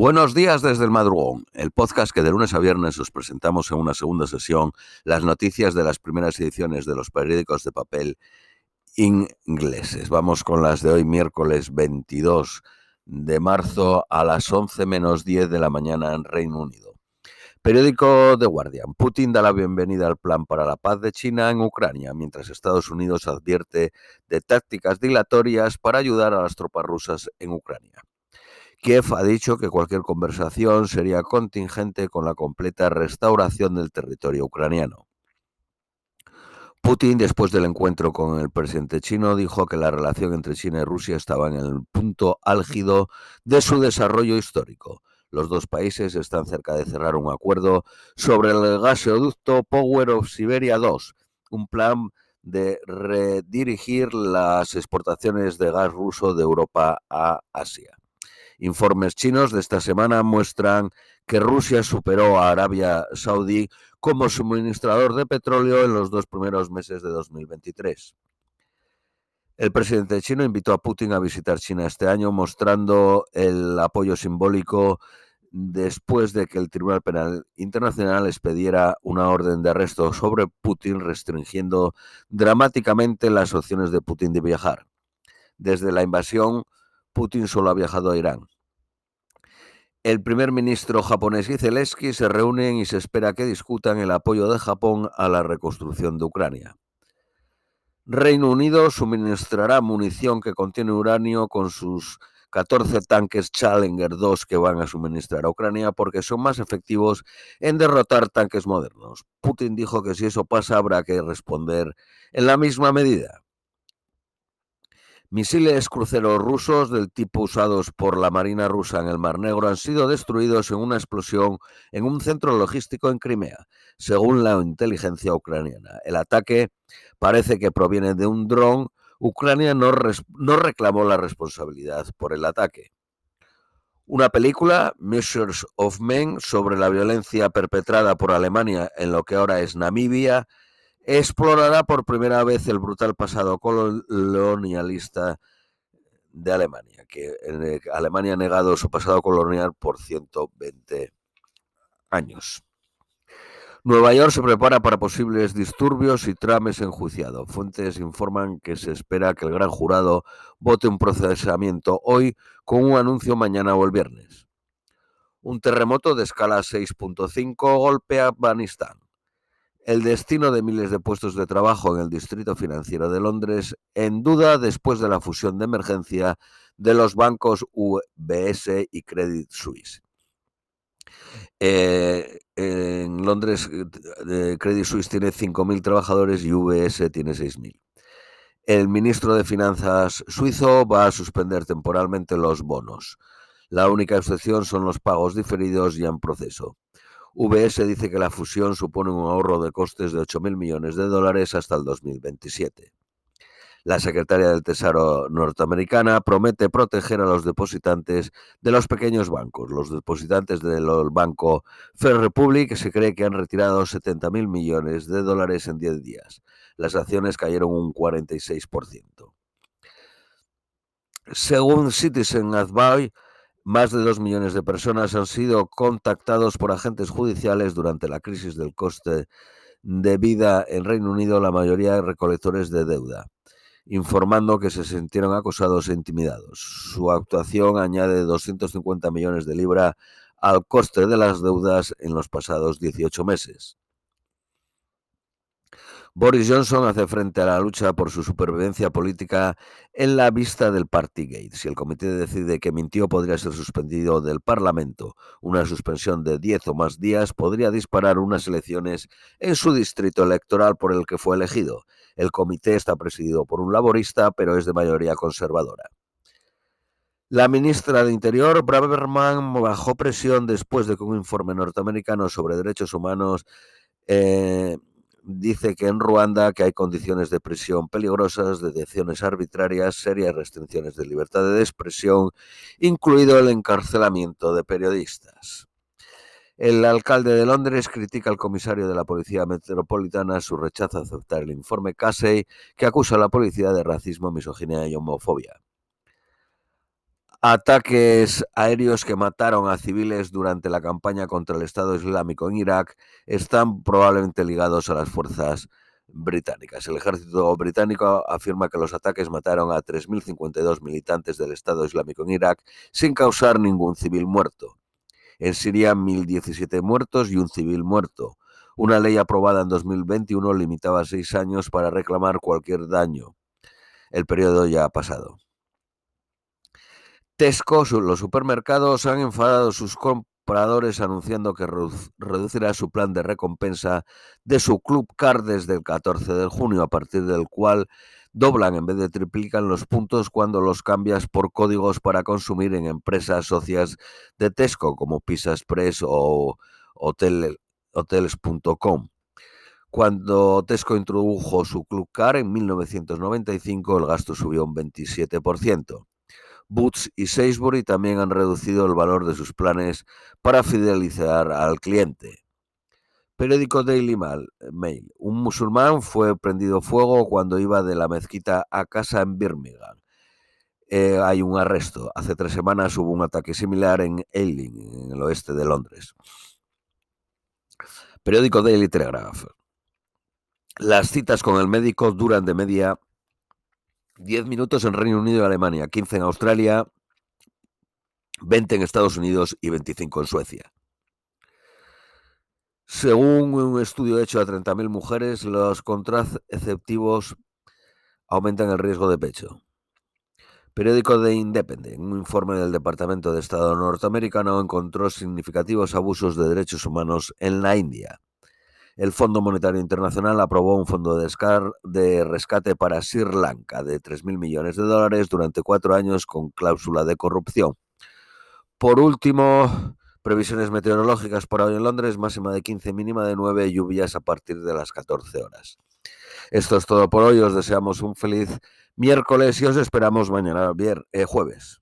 Buenos días desde el madrugón, el podcast que de lunes a viernes os presentamos en una segunda sesión las noticias de las primeras ediciones de los periódicos de papel ingleses. Vamos con las de hoy, miércoles 22 de marzo a las 11 menos 10 de la mañana en Reino Unido. Periódico The Guardian. Putin da la bienvenida al plan para la paz de China en Ucrania, mientras Estados Unidos advierte de tácticas dilatorias para ayudar a las tropas rusas en Ucrania. Kiev ha dicho que cualquier conversación sería contingente con la completa restauración del territorio ucraniano. Putin, después del encuentro con el presidente chino, dijo que la relación entre China y Rusia estaba en el punto álgido de su desarrollo histórico. Los dos países están cerca de cerrar un acuerdo sobre el gasoducto Power of Siberia 2, un plan de redirigir las exportaciones de gas ruso de Europa a Asia. Informes chinos de esta semana muestran que Rusia superó a Arabia Saudí como suministrador de petróleo en los dos primeros meses de 2023. El presidente chino invitó a Putin a visitar China este año, mostrando el apoyo simbólico después de que el Tribunal Penal Internacional expediera una orden de arresto sobre Putin, restringiendo dramáticamente las opciones de Putin de viajar. Desde la invasión, Putin solo ha viajado a Irán. El primer ministro japonés y Zelensky se reúnen y se espera que discutan el apoyo de Japón a la reconstrucción de Ucrania. Reino Unido suministrará munición que contiene uranio con sus 14 tanques Challenger 2 que van a suministrar a Ucrania porque son más efectivos en derrotar tanques modernos. Putin dijo que si eso pasa habrá que responder en la misma medida. Misiles cruceros rusos del tipo usados por la Marina rusa en el Mar Negro han sido destruidos en una explosión en un centro logístico en Crimea, según la inteligencia ucraniana. El ataque parece que proviene de un dron. Ucrania no, no reclamó la responsabilidad por el ataque. Una película, Measures of Men, sobre la violencia perpetrada por Alemania en lo que ahora es Namibia, explorará por primera vez el brutal pasado colonialista de Alemania, que Alemania ha negado su pasado colonial por 120 años. Nueva York se prepara para posibles disturbios y trames en juiciado. Fuentes informan que se espera que el gran jurado vote un procesamiento hoy con un anuncio mañana o el viernes. Un terremoto de escala 6.5 golpea Afganistán. El destino de miles de puestos de trabajo en el Distrito Financiero de Londres en duda después de la fusión de emergencia de los bancos UBS y Credit Suisse. Eh, en Londres, eh, Credit Suisse tiene 5.000 trabajadores y UBS tiene 6.000. El ministro de Finanzas suizo va a suspender temporalmente los bonos. La única excepción son los pagos diferidos ya en proceso. VS dice que la fusión supone un ahorro de costes de 8.000 millones de dólares hasta el 2027. La secretaria del Tesoro norteamericana promete proteger a los depositantes de los pequeños bancos. Los depositantes del banco Fair Republic se cree que han retirado 70.000 millones de dólares en 10 días. Las acciones cayeron un 46%. Según Citizen Advice, más de dos millones de personas han sido contactados por agentes judiciales durante la crisis del coste de vida en Reino Unido, la mayoría recolectores de deuda, informando que se sintieron acosados e intimidados. Su actuación añade 250 millones de libras al coste de las deudas en los pasados 18 meses. Boris Johnson hace frente a la lucha por su supervivencia política en la vista del Partygate. Si el comité decide que mintió, podría ser suspendido del Parlamento. Una suspensión de 10 o más días podría disparar unas elecciones en su distrito electoral por el que fue elegido. El comité está presidido por un laborista, pero es de mayoría conservadora. La ministra de Interior, Braverman, bajó presión después de que un informe norteamericano sobre derechos humanos eh, dice que en Ruanda que hay condiciones de prisión peligrosas, detenciones arbitrarias, serias restricciones de libertad de expresión, incluido el encarcelamiento de periodistas. El alcalde de Londres critica al comisario de la Policía Metropolitana su rechazo a aceptar el informe Casey que acusa a la policía de racismo, misoginia y homofobia. Ataques aéreos que mataron a civiles durante la campaña contra el Estado Islámico en Irak están probablemente ligados a las fuerzas británicas. El ejército británico afirma que los ataques mataron a 3.052 militantes del Estado Islámico en Irak sin causar ningún civil muerto. En Siria, 1.017 muertos y un civil muerto. Una ley aprobada en 2021 limitaba seis años para reclamar cualquier daño. El periodo ya ha pasado. Tesco, los supermercados han enfadado a sus compradores anunciando que reducirá su plan de recompensa de su Club Card desde el 14 de junio, a partir del cual doblan en vez de triplican los puntos cuando los cambias por códigos para consumir en empresas socias de Tesco como Pizza Express o Hotels.com. Cuando Tesco introdujo su Club Car en 1995, el gasto subió un 27%. Boots y Sainsbury también han reducido el valor de sus planes para fidelizar al cliente. Periódico Daily Mail. Un musulmán fue prendido fuego cuando iba de la mezquita a casa en Birmingham. Eh, hay un arresto. Hace tres semanas hubo un ataque similar en Ealing, en el oeste de Londres. Periódico Daily Telegraph. Las citas con el médico duran de media 10 minutos en Reino Unido y Alemania, 15 en Australia, 20 en Estados Unidos y 25 en Suecia. Según un estudio hecho a 30.000 mujeres, los contraceptivos aumentan el riesgo de pecho. Periódico de Independent, un informe del Departamento de Estado norteamericano encontró significativos abusos de derechos humanos en la India el Fondo Monetario Internacional aprobó un fondo de, rescate para Sri Lanka de 3.000 millones de dólares durante cuatro años con cláusula de corrupción. Por último, previsiones meteorológicas para hoy en Londres, máxima de 15, mínima de 9, lluvias a partir de las 14 horas. Esto es todo por hoy, os deseamos un feliz miércoles y os esperamos mañana, eh, jueves.